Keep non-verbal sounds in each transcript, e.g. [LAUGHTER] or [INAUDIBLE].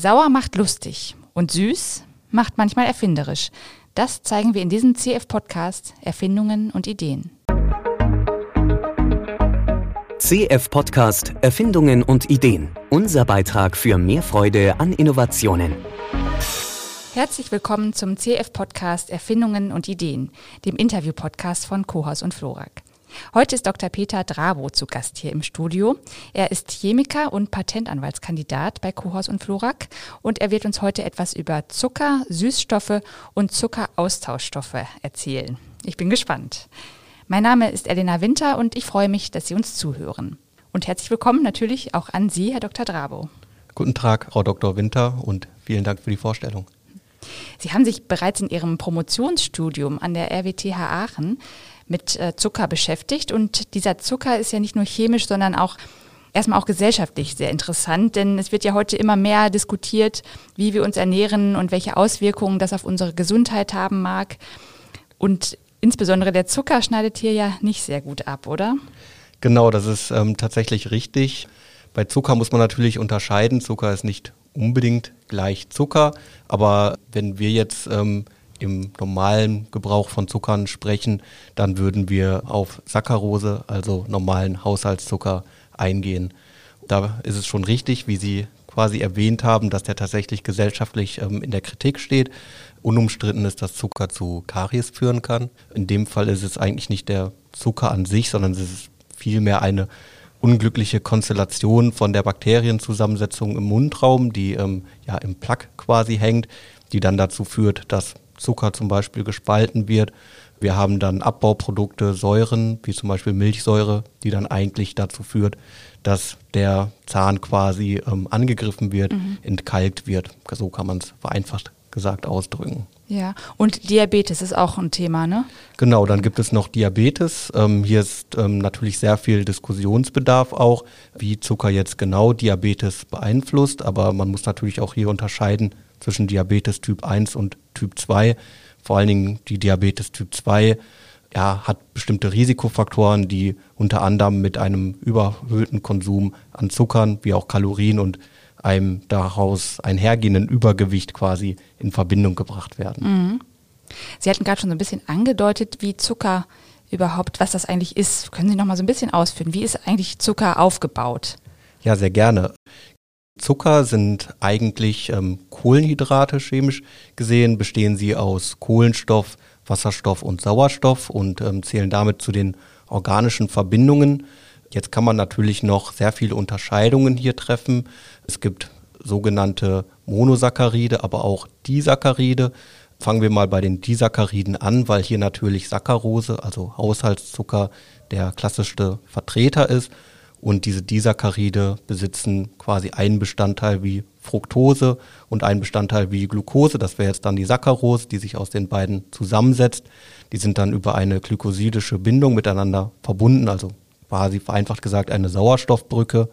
Sauer macht lustig und süß macht manchmal erfinderisch. Das zeigen wir in diesem CF-Podcast Erfindungen und Ideen. CF-Podcast Erfindungen und Ideen. Unser Beitrag für mehr Freude an Innovationen. Herzlich willkommen zum CF-Podcast Erfindungen und Ideen, dem Interview-Podcast von Kohaus und Florak. Heute ist Dr. Peter Drabo zu Gast hier im Studio. Er ist Chemiker und Patentanwaltskandidat bei Kohaus und Florak und er wird uns heute etwas über Zucker, Süßstoffe und Zuckeraustauschstoffe erzählen. Ich bin gespannt. Mein Name ist Elena Winter und ich freue mich, dass Sie uns zuhören. Und herzlich willkommen natürlich auch an Sie, Herr Dr. Drabo. Guten Tag, Frau Dr. Winter und vielen Dank für die Vorstellung. Sie haben sich bereits in Ihrem Promotionsstudium an der RWTH Aachen mit äh, Zucker beschäftigt. Und dieser Zucker ist ja nicht nur chemisch, sondern auch erstmal auch gesellschaftlich sehr interessant, denn es wird ja heute immer mehr diskutiert, wie wir uns ernähren und welche Auswirkungen das auf unsere Gesundheit haben mag. Und insbesondere der Zucker schneidet hier ja nicht sehr gut ab, oder? Genau, das ist ähm, tatsächlich richtig. Bei Zucker muss man natürlich unterscheiden. Zucker ist nicht unbedingt gleich Zucker, aber wenn wir jetzt ähm, im normalen Gebrauch von Zuckern sprechen, dann würden wir auf Saccharose, also normalen Haushaltszucker, eingehen. Da ist es schon richtig, wie Sie quasi erwähnt haben, dass der tatsächlich gesellschaftlich ähm, in der Kritik steht. Unumstritten ist, dass Zucker zu Karies führen kann. In dem Fall ist es eigentlich nicht der Zucker an sich, sondern es ist vielmehr eine unglückliche Konstellation von der Bakterienzusammensetzung im Mundraum, die ähm, ja im Plaque quasi hängt, die dann dazu führt, dass Zucker zum Beispiel gespalten wird. Wir haben dann Abbauprodukte, Säuren, wie zum Beispiel Milchsäure, die dann eigentlich dazu führt, dass der Zahn quasi ähm, angegriffen wird, mhm. entkalkt wird. So kann man es vereinfacht gesagt ausdrücken. Ja, und Diabetes ist auch ein Thema, ne? Genau, dann gibt es noch Diabetes. Ähm, hier ist ähm, natürlich sehr viel Diskussionsbedarf auch, wie Zucker jetzt genau Diabetes beeinflusst. Aber man muss natürlich auch hier unterscheiden zwischen Diabetes Typ 1 und Typ 2. Vor allen Dingen die Diabetes Typ 2 ja, hat bestimmte Risikofaktoren, die unter anderem mit einem überhöhten Konsum an Zuckern wie auch Kalorien und einem daraus einhergehenden Übergewicht quasi in Verbindung gebracht werden. Mhm. Sie hatten gerade schon so ein bisschen angedeutet, wie Zucker überhaupt, was das eigentlich ist. Können Sie noch mal so ein bisschen ausführen? Wie ist eigentlich Zucker aufgebaut? Ja, sehr gerne. Zucker sind eigentlich ähm, Kohlenhydrate chemisch gesehen, bestehen sie aus Kohlenstoff, Wasserstoff und Sauerstoff und ähm, zählen damit zu den organischen Verbindungen. Jetzt kann man natürlich noch sehr viele Unterscheidungen hier treffen. Es gibt sogenannte Monosaccharide, aber auch Disaccharide. Fangen wir mal bei den Disacchariden an, weil hier natürlich Saccharose, also Haushaltszucker, der klassischste Vertreter ist. Und diese Disaccharide besitzen quasi einen Bestandteil wie Fructose und einen Bestandteil wie Glucose. Das wäre jetzt dann die Saccharose, die sich aus den beiden zusammensetzt. Die sind dann über eine glykosidische Bindung miteinander verbunden, also quasi vereinfacht gesagt eine Sauerstoffbrücke.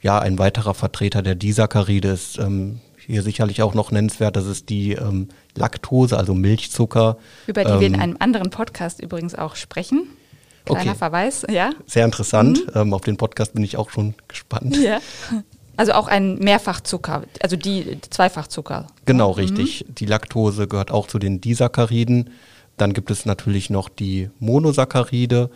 Ja, ein weiterer Vertreter der Disaccharide ist ähm, hier sicherlich auch noch nennenswert, das ist die ähm, Laktose, also Milchzucker. Über die ähm, wir in ähm, einem anderen Podcast übrigens auch sprechen. Kleiner okay. Verweis, ja. Sehr interessant. Mhm. Ähm, auf den Podcast bin ich auch schon gespannt. Ja. Also auch ein Mehrfachzucker, also die Zweifachzucker. Genau, mhm. richtig. Die Laktose gehört auch zu den Disacchariden. Dann gibt es natürlich noch die Monosaccharide.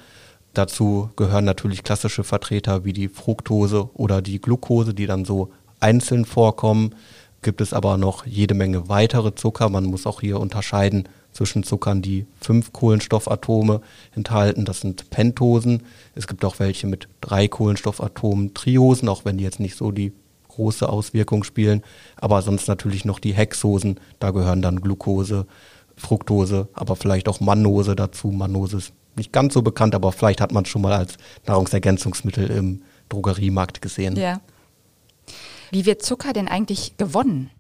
Dazu gehören natürlich klassische Vertreter wie die Fructose oder die Glucose, die dann so einzeln vorkommen. Gibt es aber noch jede Menge weitere Zucker. Man muss auch hier unterscheiden zwischen Zuckern, die fünf Kohlenstoffatome enthalten. Das sind Pentosen. Es gibt auch welche mit drei Kohlenstoffatomen, Triosen, auch wenn die jetzt nicht so die große Auswirkung spielen. Aber sonst natürlich noch die Hexosen. Da gehören dann Glucose, Fructose, aber vielleicht auch Mannose dazu. Mannose ist nicht ganz so bekannt, aber vielleicht hat man es schon mal als Nahrungsergänzungsmittel im Drogeriemarkt gesehen. Ja. Wie wird Zucker denn eigentlich gewonnen?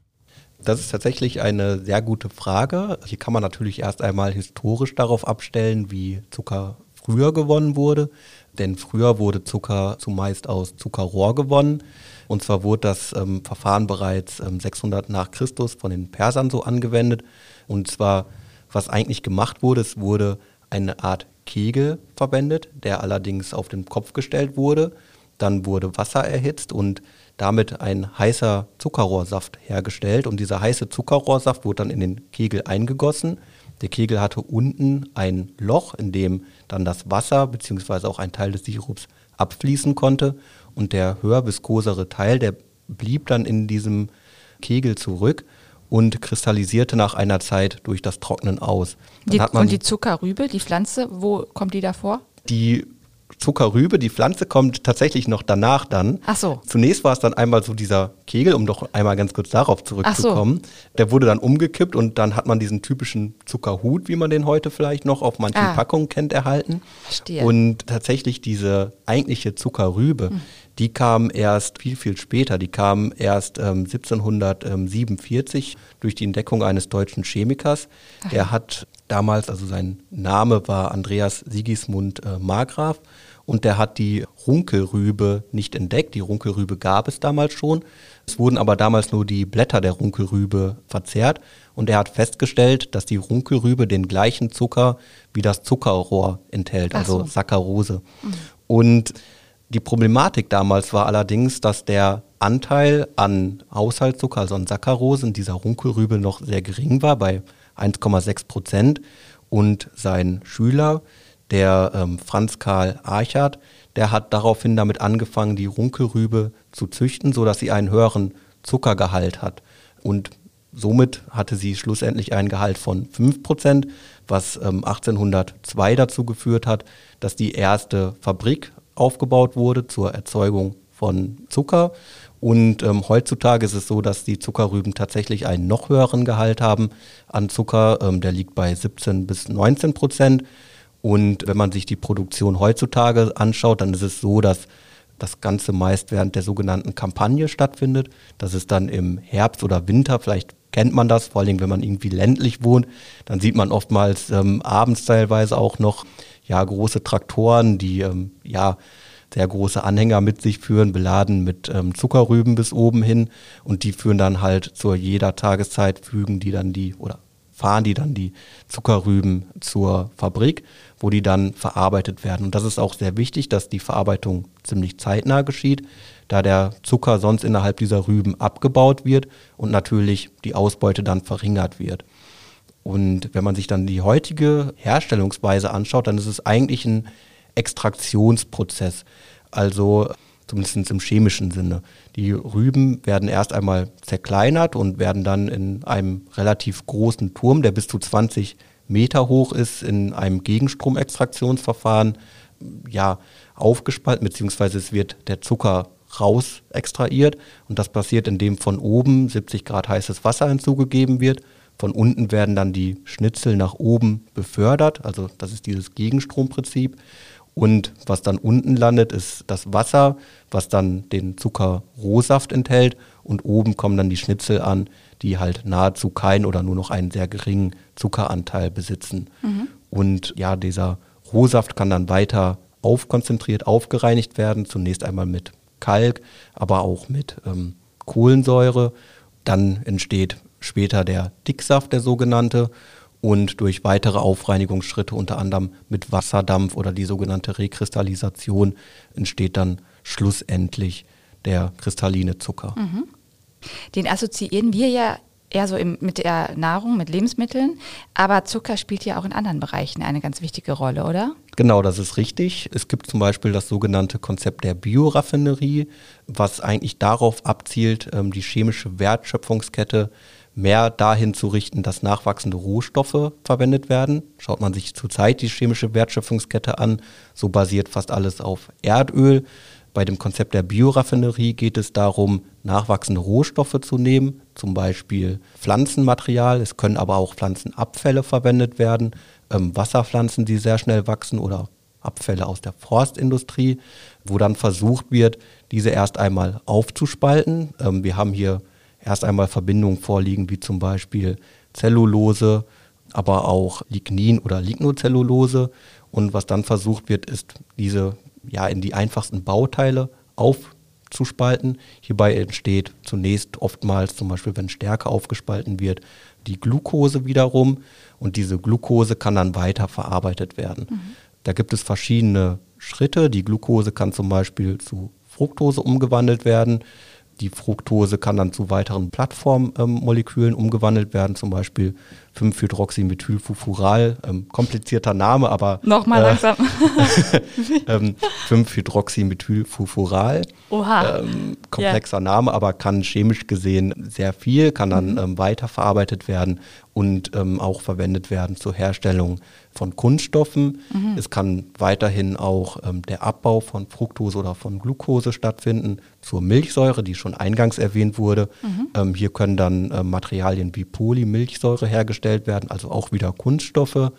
Das ist tatsächlich eine sehr gute Frage. Hier kann man natürlich erst einmal historisch darauf abstellen, wie Zucker früher gewonnen wurde. Denn früher wurde Zucker zumeist aus Zuckerrohr gewonnen. Und zwar wurde das ähm, Verfahren bereits ähm, 600 nach Christus von den Persern so angewendet. Und zwar, was eigentlich gemacht wurde, es wurde eine Art Kegel verwendet, der allerdings auf den Kopf gestellt wurde. Dann wurde Wasser erhitzt und damit ein heißer Zuckerrohrsaft hergestellt und dieser heiße Zuckerrohrsaft wurde dann in den Kegel eingegossen. Der Kegel hatte unten ein Loch, in dem dann das Wasser bzw. auch ein Teil des Sirups abfließen konnte und der höher viskosere Teil, der blieb dann in diesem Kegel zurück und kristallisierte nach einer Zeit durch das Trocknen aus. Die, und die Zuckerrübe, die Pflanze, wo kommt die da vor? Die Zuckerrübe, die Pflanze kommt tatsächlich noch danach dann. Ach so. Zunächst war es dann einmal so dieser Kegel, um doch einmal ganz kurz darauf zurückzukommen. So. Der wurde dann umgekippt und dann hat man diesen typischen Zuckerhut, wie man den heute vielleicht noch auf manchen ah. Packungen kennt, erhalten. Verstehe. Und tatsächlich diese eigentliche Zuckerrübe, hm. Die kam erst viel, viel später. Die kam erst ähm, 1747 durch die Entdeckung eines deutschen Chemikers. Ach. Der hat damals, also sein Name war Andreas Sigismund äh, Margraf und der hat die Runkelrübe nicht entdeckt. Die Runkelrübe gab es damals schon. Es wurden aber damals nur die Blätter der Runkelrübe verzehrt und er hat festgestellt, dass die Runkelrübe den gleichen Zucker wie das Zuckerrohr enthält, also so. Saccharose. Mhm. Und die Problematik damals war allerdings, dass der Anteil an Haushaltszucker, also an Saccharose in dieser Runkelrübe noch sehr gering war, bei 1,6 Prozent. Und sein Schüler, der ähm, Franz Karl Archard, der hat daraufhin damit angefangen, die Runkelrübe zu züchten, sodass sie einen höheren Zuckergehalt hat. Und somit hatte sie schlussendlich einen Gehalt von 5 Prozent, was ähm, 1802 dazu geführt hat, dass die erste Fabrik aufgebaut wurde zur Erzeugung von Zucker. Und ähm, heutzutage ist es so, dass die Zuckerrüben tatsächlich einen noch höheren Gehalt haben an Zucker. Ähm, der liegt bei 17 bis 19 Prozent. Und wenn man sich die Produktion heutzutage anschaut, dann ist es so, dass das Ganze meist während der sogenannten Kampagne stattfindet. Das ist dann im Herbst oder Winter, vielleicht kennt man das, vor allem wenn man irgendwie ländlich wohnt, dann sieht man oftmals ähm, abends teilweise auch noch ja, große Traktoren, die ähm, ja sehr große Anhänger mit sich führen, beladen mit ähm, Zuckerrüben bis oben hin und die führen dann halt zu jeder Tageszeit, fügen die dann die oder fahren die dann die Zuckerrüben zur Fabrik, wo die dann verarbeitet werden. Und das ist auch sehr wichtig, dass die Verarbeitung ziemlich zeitnah geschieht, da der Zucker sonst innerhalb dieser Rüben abgebaut wird und natürlich die Ausbeute dann verringert wird. Und wenn man sich dann die heutige Herstellungsweise anschaut, dann ist es eigentlich ein Extraktionsprozess. Also zumindest im chemischen Sinne. Die Rüben werden erst einmal zerkleinert und werden dann in einem relativ großen Turm, der bis zu 20 Meter hoch ist, in einem Gegenstromextraktionsverfahren ja, aufgespalten, beziehungsweise es wird der Zucker raus extrahiert und das passiert, indem von oben 70 Grad heißes Wasser hinzugegeben wird. Von unten werden dann die Schnitzel nach oben befördert, also das ist dieses Gegenstromprinzip. Und was dann unten landet, ist das Wasser, was dann den Zuckerrohsaft enthält. Und oben kommen dann die Schnitzel an, die halt nahezu keinen oder nur noch einen sehr geringen Zuckeranteil besitzen. Mhm. Und ja, dieser Rohsaft kann dann weiter aufkonzentriert, aufgereinigt werden. Zunächst einmal mit Kalk, aber auch mit ähm, Kohlensäure. Dann entsteht später der Dicksaft, der sogenannte und durch weitere Aufreinigungsschritte, unter anderem mit Wasserdampf oder die sogenannte Rekristallisation, entsteht dann schlussendlich der kristalline Zucker. Mhm. Den assoziieren wir ja eher so im, mit der Nahrung, mit Lebensmitteln, aber Zucker spielt ja auch in anderen Bereichen eine ganz wichtige Rolle, oder? Genau, das ist richtig. Es gibt zum Beispiel das sogenannte Konzept der Bioraffinerie, was eigentlich darauf abzielt, ähm, die chemische Wertschöpfungskette mehr dahin zu richten, dass nachwachsende Rohstoffe verwendet werden. Schaut man sich zurzeit die chemische Wertschöpfungskette an, so basiert fast alles auf Erdöl. Bei dem Konzept der Bioraffinerie geht es darum, nachwachsende Rohstoffe zu nehmen, zum Beispiel Pflanzenmaterial. Es können aber auch Pflanzenabfälle verwendet werden, ähm, Wasserpflanzen, die sehr schnell wachsen oder Abfälle aus der Forstindustrie, wo dann versucht wird, diese erst einmal aufzuspalten. Ähm, wir haben hier erst einmal Verbindungen vorliegen, wie zum Beispiel Zellulose, aber auch Lignin oder Lignocellulose. Und was dann versucht wird, ist, diese ja in die einfachsten Bauteile aufzuspalten. Hierbei entsteht zunächst oftmals, zum Beispiel wenn Stärke aufgespalten wird, die Glucose wiederum. Und diese Glucose kann dann weiter verarbeitet werden. Mhm. Da gibt es verschiedene Schritte. Die Glucose kann zum Beispiel zu Fructose umgewandelt werden Die Fructose kann dann zu weiteren Plattformmolekülen ähm, umgewandelt werden, zum Beispiel 5-Hydroxymethylfufural, ähm, komplizierter Name, aber nochmal äh, langsam. [LAUGHS] ähm, 5-Hydroxymethylfufural, ähm, komplexer yeah. Name, aber kann chemisch gesehen sehr viel, kann dann mhm. ähm, weiterverarbeitet werden und ähm, auch verwendet werden zur Herstellung von Kunststoffen. Mhm. Es kann weiterhin auch ähm, der Abbau von Fructose oder von Glucose stattfinden zur Milchsäure, die schon eingangs erwähnt wurde. Mhm. Ähm, hier können dann äh, Materialien wie Polymilchsäure hergestellt werden, also auch wieder Kunststoffe.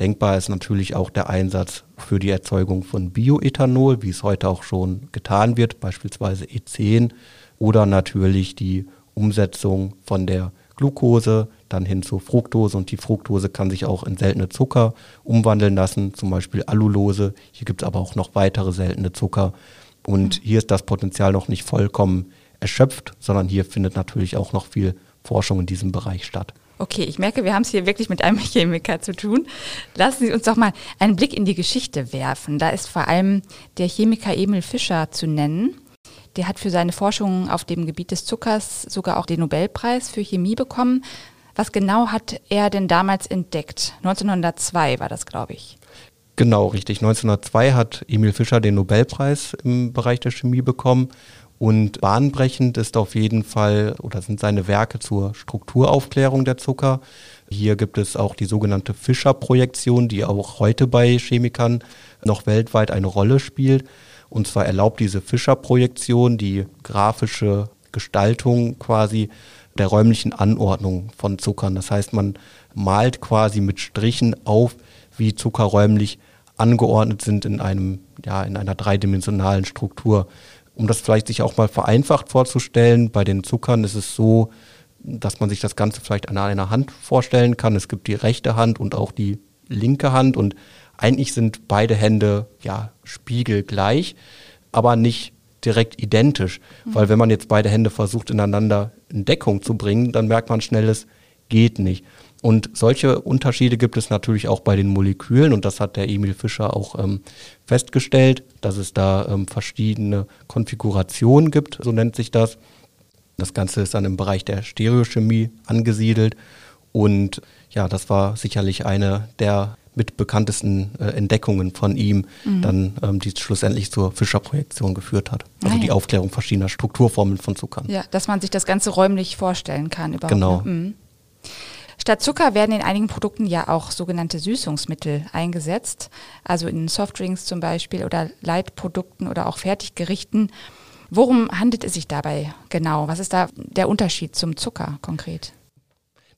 Denkbar ist natürlich auch der Einsatz für die Erzeugung von Bioethanol, wie es heute auch schon getan wird, beispielsweise E10 oder natürlich die Umsetzung von der Glucose dann hin zur Fructose und die Fructose kann sich auch in seltene Zucker umwandeln lassen, zum Beispiel Allulose. Hier gibt es aber auch noch weitere seltene Zucker und mhm. hier ist das Potenzial noch nicht vollkommen erschöpft, sondern hier findet natürlich auch noch viel Forschung in diesem Bereich statt. Okay, ich merke, wir haben es hier wirklich mit einem [LAUGHS] Chemiker zu tun. Lassen Sie uns doch mal einen Blick in die Geschichte werfen. Da ist vor allem der Chemiker Emil Fischer zu nennen. Der hat für seine Forschung auf dem Gebiet des Zuckers sogar auch den Nobelpreis für Chemie bekommen. Was genau hat er denn damals entdeckt? 1902 war das, glaube ich. Genau, richtig. 1902 hat Emil Fischer den Nobelpreis im Bereich der Chemie bekommen. Und bahnbrechend ist auf jeden Fall oder sind seine Werke zur Strukturaufklärung der Zucker. Hier gibt es auch die sogenannte Fischer-Projektion, die auch heute bei Chemikern noch weltweit eine Rolle spielt. Und zwar erlaubt diese Fischer-Projektion die grafische Gestaltung quasi der räumlichen Anordnung von Zuckern. Das heißt, man malt quasi mit Strichen auf, wie Zucker räumlich angeordnet sind in einem, ja, in einer dreidimensionalen Struktur. Um das vielleicht sich auch mal vereinfacht vorzustellen, bei den Zuckern ist es so, dass man sich das Ganze vielleicht an einer Hand vorstellen kann. Es gibt die rechte Hand und auch die linke Hand und eigentlich sind beide Hände ja spiegelgleich, aber nicht direkt identisch. Mhm. Weil wenn man jetzt beide Hände versucht, ineinander in Deckung zu bringen, dann merkt man schnell, es geht nicht. Und solche Unterschiede gibt es natürlich auch bei den Molekülen und das hat der Emil Fischer auch ähm, festgestellt, dass es da ähm, verschiedene Konfigurationen gibt, so nennt sich das. Das Ganze ist dann im Bereich der Stereochemie angesiedelt und ja, das war sicherlich eine der mit bekanntesten äh, Entdeckungen von ihm mhm. dann, ähm, die schlussendlich zur Fischer-Projektion geführt hat. Also ah, die Aufklärung verschiedener Strukturformeln von Zuckern. Ja, dass man sich das Ganze räumlich vorstellen kann überhaupt. Genau. Ne? Mhm. Statt Zucker werden in einigen Produkten ja auch sogenannte Süßungsmittel eingesetzt, also in Softdrinks zum Beispiel oder Leitprodukten oder auch Fertiggerichten. Worum handelt es sich dabei genau? Was ist da der Unterschied zum Zucker konkret?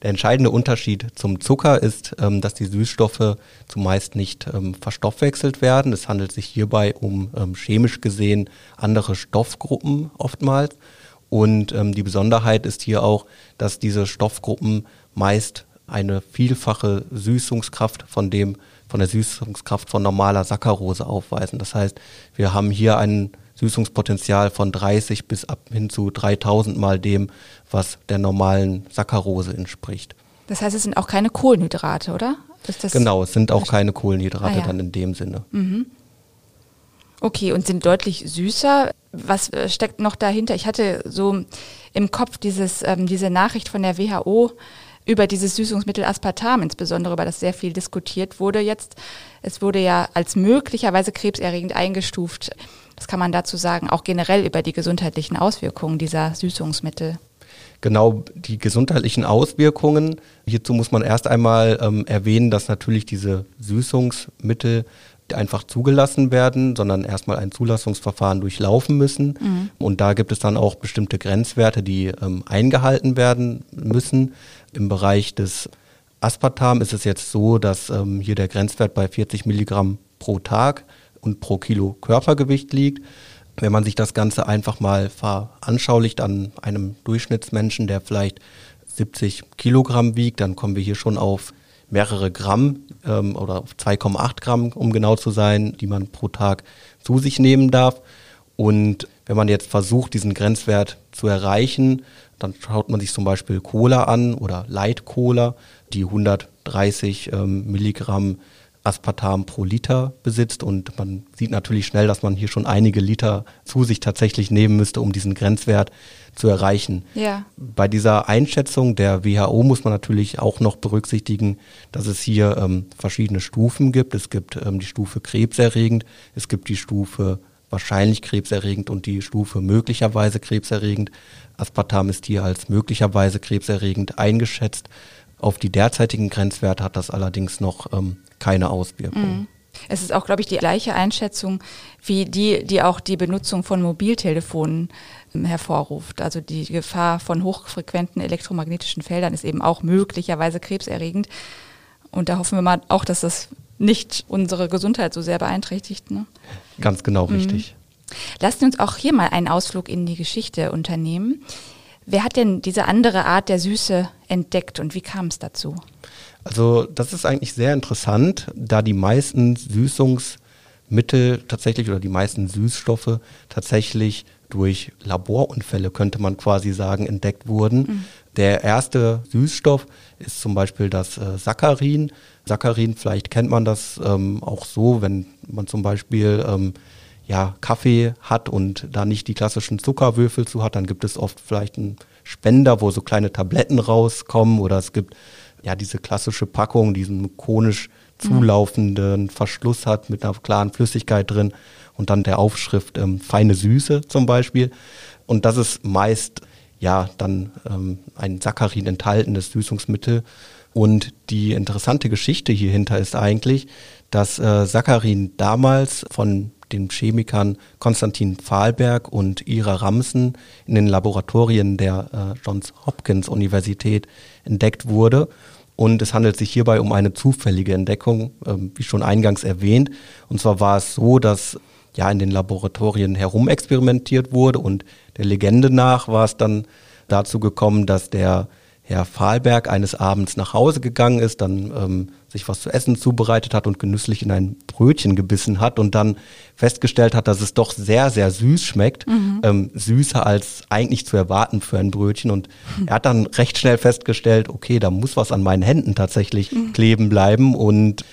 Der entscheidende Unterschied zum Zucker ist, ähm, dass die Süßstoffe zumeist nicht ähm, verstoffwechselt werden. Es handelt sich hierbei um ähm, chemisch gesehen andere Stoffgruppen oftmals. Und die Besonderheit ist hier auch, dass diese Stoffgruppen meist eine vielfache Süßungskraft von dem von der Süßungskraft von normaler Saccharose aufweisen. Das heißt, wir haben hier ein Süßungspotenzial von 30 bis ab hin zu 3000 mal dem, was der normalen Saccharose entspricht. Das heißt, es sind auch keine Kohlenhydrate, oder? genau, es sind auch keine Kohlenhydrate ah, ja. dann in dem Sinne. Mhm. Okay, und sind deutlich süßer. Was äh, steckt noch dahinter? Ich hatte so im Kopf dieses, ähm, diese Nachricht von der WHO über dieses Süßungsmittel Aspartam, insbesondere über das sehr viel diskutiert wurde jetzt. Es wurde ja als möglicherweise krebserregend eingestuft. Was kann man dazu sagen? Auch generell über die gesundheitlichen Auswirkungen dieser Süßungsmittel. Genau, die gesundheitlichen Auswirkungen. Hierzu muss man erst einmal ähm, erwähnen, dass natürlich diese Süßungsmittel einfach zugelassen werden, sondern erstmal ein Zulassungsverfahren durchlaufen müssen. Mhm. Und da gibt es dann auch bestimmte Grenzwerte, die ähm, eingehalten werden müssen. Im Bereich des Aspartam ist es jetzt so, dass ähm, hier der Grenzwert bei 40 Milligramm pro Tag und pro Kilo Körpergewicht liegt. Wenn man sich das Ganze einfach mal veranschaulicht an einem Durchschnittsmenschen, der vielleicht 70 Kilogramm wiegt, dann kommen wir hier schon auf mehrere Gramm ähm, oder 2,8 Gramm, um genau zu sein, die man pro Tag zu sich nehmen darf. Und wenn man jetzt versucht, diesen Grenzwert zu erreichen, dann schaut man sich zum Beispiel Cola an oder Light Cola, die 130 ähm, Milligramm Aspartam pro Liter besitzt und man sieht natürlich schnell, dass man hier schon einige Liter zu sich tatsächlich nehmen müsste, um diesen Grenzwert zu erreichen. Ja. Bei dieser Einschätzung der WHO muss man natürlich auch noch berücksichtigen, dass es hier ähm, verschiedene Stufen gibt. Es gibt ähm, die Stufe krebserregend, es gibt die Stufe wahrscheinlich krebserregend und die Stufe möglicherweise krebserregend. Aspartam ist hier als möglicherweise krebserregend eingeschätzt. Auf die derzeitigen Grenzwerte hat das allerdings noch ähm, keine Auswirkungen. Mhm. Es ist auch, glaube ich, die gleiche Einschätzung wie die, die auch die Benutzung von Mobiltelefonen ähm, hervorruft. Also die Gefahr von hochfrequenten elektromagnetischen Feldern ist eben auch möglicherweise krebserregend. Und da hoffen wir mal auch, dass das nicht unsere Gesundheit so sehr beeinträchtigt. Ne? Ganz genau mhm. richtig. Lasst uns auch hier mal einen Ausflug in die Geschichte unternehmen. Wer hat denn diese andere Art der Süße entdeckt und wie kam es dazu? Also das ist eigentlich sehr interessant, da die meisten Süßungsmittel tatsächlich oder die meisten Süßstoffe tatsächlich durch Laborunfälle, könnte man quasi sagen, entdeckt wurden. Mhm. Der erste Süßstoff ist zum Beispiel das äh, Saccharin. Saccharin, vielleicht kennt man das ähm, auch so, wenn man zum Beispiel ähm, ja, Kaffee hat und da nicht die klassischen Zuckerwürfel zu hat, dann gibt es oft vielleicht einen Spender, wo so kleine Tabletten rauskommen oder es gibt ja diese klassische Packung, diesen konisch zulaufenden mhm. Verschluss hat mit einer klaren Flüssigkeit drin und dann der Aufschrift ähm, feine Süße zum Beispiel. Und das ist meist ja dann ähm, ein Saccharin enthaltenes Süßungsmittel. Und die interessante Geschichte hierhinter ist eigentlich, dass äh, Saccharin damals von den Chemikern Konstantin Pfahlberg und Ira Ramsen in den Laboratorien der äh, Johns Hopkins Universität entdeckt wurde. Und es handelt sich hierbei um eine zufällige Entdeckung, äh, wie schon eingangs erwähnt. Und zwar war es so, dass ja in den Laboratorien herumexperimentiert wurde und der Legende nach war es dann dazu gekommen, dass der Herr Fahlberg eines Abends nach Hause gegangen ist, dann ähm, sich was zu essen zubereitet hat und genüsslich in ein Brötchen gebissen hat und dann festgestellt hat, dass es doch sehr, sehr süß schmeckt, mhm. ähm, süßer als eigentlich zu erwarten für ein Brötchen. Und mhm. er hat dann recht schnell festgestellt, okay, da muss was an meinen Händen tatsächlich mhm. kleben bleiben. Und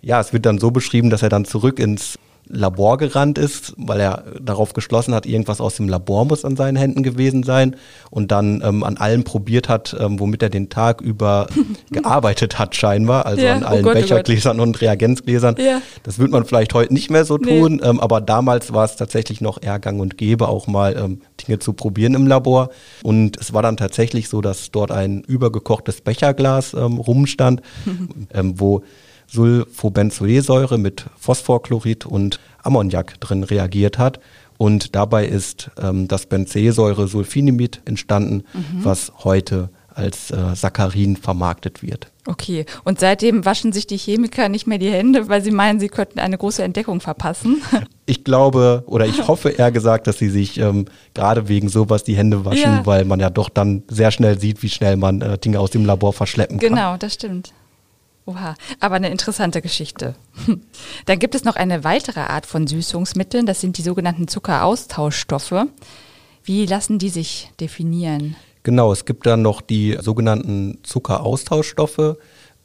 ja, es wird dann so beschrieben, dass er dann zurück ins Labor gerannt ist, weil er darauf geschlossen hat, irgendwas aus dem Labor muss an seinen Händen gewesen sein und dann ähm, an allem probiert hat, ähm, womit er den Tag über [LAUGHS] gearbeitet hat scheinbar, also ja, an oh allen oh Gott, Bechergläsern oh und Reagenzgläsern. Ja. Das wird man vielleicht heute nicht mehr so tun, nee. ähm, aber damals war es tatsächlich noch eher gang und gäbe, auch mal ähm, Dinge zu probieren im Labor. Und es war dann tatsächlich so, dass dort ein übergekochtes Becherglas ähm, rumstand, [LAUGHS] ähm, wo Sulfobenzoesäure mit Phosphorchlorid und Ammoniak drin reagiert hat. Und dabei ist ähm, das Benzesäure-Sulfinimid entstanden, mhm. was heute als äh, Saccharin vermarktet wird. Okay, und seitdem waschen sich die Chemiker nicht mehr die Hände, weil sie meinen, sie könnten eine große Entdeckung verpassen? [LAUGHS] Ich glaube oder ich hoffe eher gesagt, dass sie sich ähm, gerade wegen sowas die Hände waschen, ja. weil man ja doch dann sehr schnell sieht, wie schnell man äh, Dinge aus dem Labor verschleppen genau, kann. Genau, das stimmt. Oha, aber eine interessante Geschichte. [LAUGHS] Dann gibt es noch eine weitere Art von Süßungsmitteln, das sind die sogenannten Zuckeraustauschstoffe. Wie lassen die sich definieren? Genau, es gibt dann noch die sogenannten Zuckeraustauschstoffe.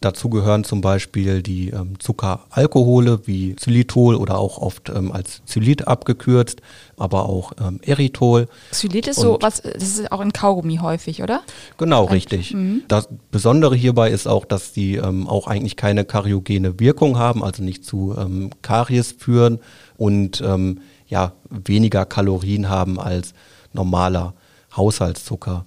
Dazu gehören zum Beispiel die ähm, Zuckeralkohole wie Xylitol oder auch oft ähm, als Xylit abgekürzt, aber auch ähm, Erythol. Xylit ist Und so was, das ist auch in Kaugummi häufig, oder? Genau, richtig. Mhm. Das Besondere hierbei ist auch, dass die ähm, auch eigentlich keine kariogene Wirkung haben, also nicht zu ähm, Karies führen und ähm, ja, weniger Kalorien haben als normaler Haushaltszucker.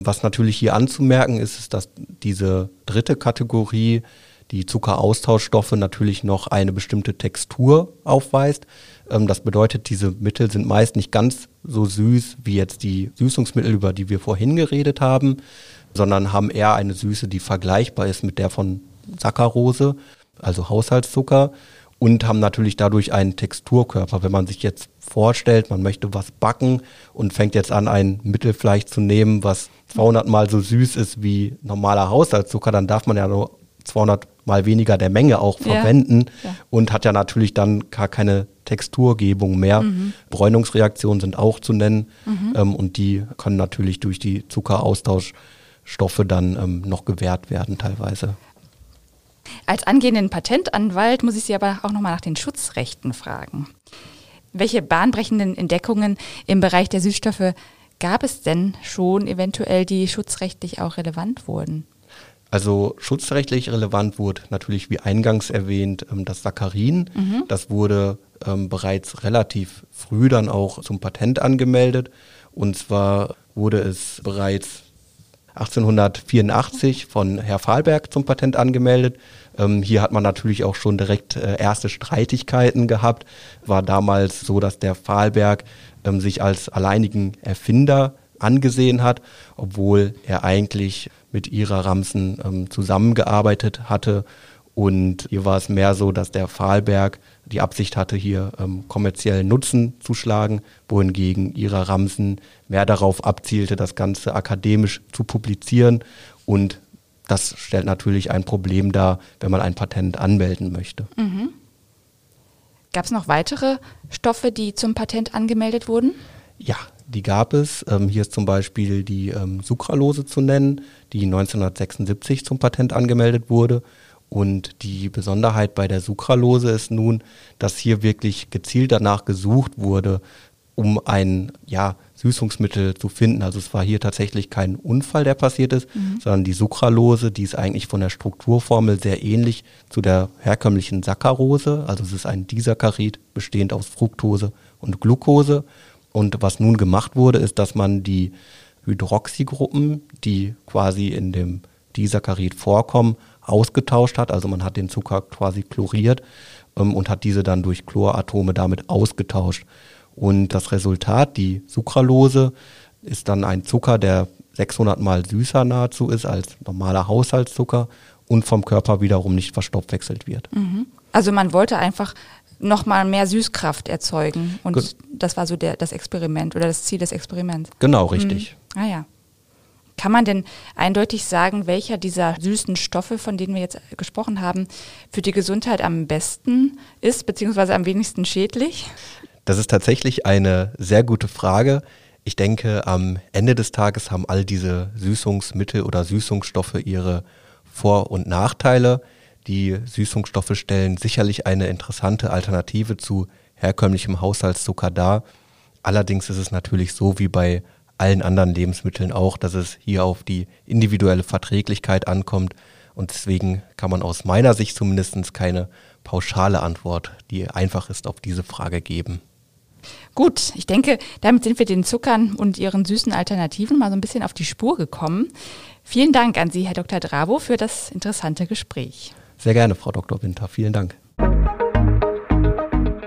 Was natürlich hier anzumerken ist, ist, dass diese dritte Kategorie, die Zuckeraustauschstoffe, natürlich noch eine bestimmte Textur aufweist. Ähm, das bedeutet, diese Mittel sind meist nicht ganz so süß wie jetzt die Süßungsmittel, über die wir vorhin geredet haben, sondern haben eher eine Süße, die vergleichbar ist mit der von Saccharose, also Haushaltszucker und haben natürlich dadurch einen Texturkörper. Wenn man sich jetzt vorstellt, man möchte was backen und fängt jetzt an, ein Mittel vielleicht zu nehmen, was 200 mal so süß ist wie normaler Haushaltszucker, dann darf man ja nur 200 mal weniger der Menge auch verwenden ja, ja. und hat ja natürlich dann gar keine Texturgebung mehr. Mhm. Bräunungsreaktionen sind auch zu nennen mhm. ähm, und die können natürlich durch die Zuckeraustauschstoffe dann ähm, noch gewährt werden teilweise. Als angehenden Patentanwalt muss ich Sie aber auch nochmal nach den Schutzrechten fragen. Welche bahnbrechenden Entdeckungen im Bereich der Süßstoffe gab es denn schon eventuell, die schutzrechtlich auch relevant wurden? Also schutzrechtlich relevant wurde natürlich, wie eingangs erwähnt, ähm, das Saccharin. Mhm. Das wurde ähm, bereits relativ früh dann auch zum Patent angemeldet. Und zwar wurde es bereits 1884 von Herr Fahlberg zum Patent angemeldet. Ähm, hier hat man natürlich auch schon direkt äh, erste Streitigkeiten gehabt. War damals so, dass der Fahlberg ähm, sich als alleinigen Erfinder angesehen hat, obwohl er eigentlich mit ihrer Ramsen ähm, zusammengearbeitet hatte. Und hier war es mehr so, dass der Fahlberg die Absicht hatte, hier ähm, kommerziellen Nutzen zu schlagen, wohingegen ihrer Ramsen mehr darauf abzielte, das Ganze akademisch zu publizieren. Und das stellt natürlich ein Problem dar, wenn man ein Patent anmelden möchte. Mhm. Gab es noch weitere Stoffe, die zum Patent angemeldet wurden? Ja, die gab es. Ähm, hier ist zum Beispiel die ähm, Sucralose zu nennen, die 1976 zum Patent angemeldet wurde. Und die Besonderheit bei der Sucralose ist nun, dass hier wirklich gezielt danach gesucht wurde, um ein ja, Süßungsmittel zu finden. Also es war hier tatsächlich kein Unfall, der passiert ist, mhm. sondern die Sucralose, die ist eigentlich von der Strukturformel sehr ähnlich zu der herkömmlichen Saccharose. Also es ist ein Disaccharid bestehend aus Fructose und Glucose. Und was nun gemacht wurde, ist, dass man die Hydroxygruppen, die quasi in dem Disaccharid vorkommen, ausgetauscht hat. Also man hat den Zucker quasi chloriert ähm, und hat diese dann durch Chloratome damit ausgetauscht. Und das Resultat, die Sucralose, ist dann ein Zucker, der 600 mal süßer nahezu ist als normaler Haushaltszucker und vom Körper wiederum nicht verstoffwechselt wird. Mhm. Also man wollte einfach nochmal mehr Süßkraft erzeugen und Ge das war so der, das Experiment oder das Ziel des Experiments. Genau, richtig. Mhm. Ah ja. Kann man denn eindeutig sagen, welcher dieser süßen Stoffe, von denen wir jetzt gesprochen haben, für die Gesundheit am besten ist, beziehungsweise am wenigsten schädlich? Das ist tatsächlich eine sehr gute Frage. Ich denke, am Ende des Tages haben all diese Süßungsmittel oder Süßungsstoffe ihre Vor- und Nachteile. Die Süßungsstoffe stellen sicherlich eine interessante Alternative zu herkömmlichem Haushaltszucker dar. Allerdings ist es natürlich so wie bei allen anderen Lebensmitteln auch, dass es hier auf die individuelle Verträglichkeit ankommt. Und deswegen kann man aus meiner Sicht zumindest keine pauschale Antwort, die einfach ist, auf diese Frage geben. Gut, ich denke, damit sind wir den Zuckern und ihren süßen Alternativen mal so ein bisschen auf die Spur gekommen. Vielen Dank an Sie, Herr Dr. Dravo, für das interessante Gespräch. Sehr gerne, Frau Dr. Winter. Vielen Dank.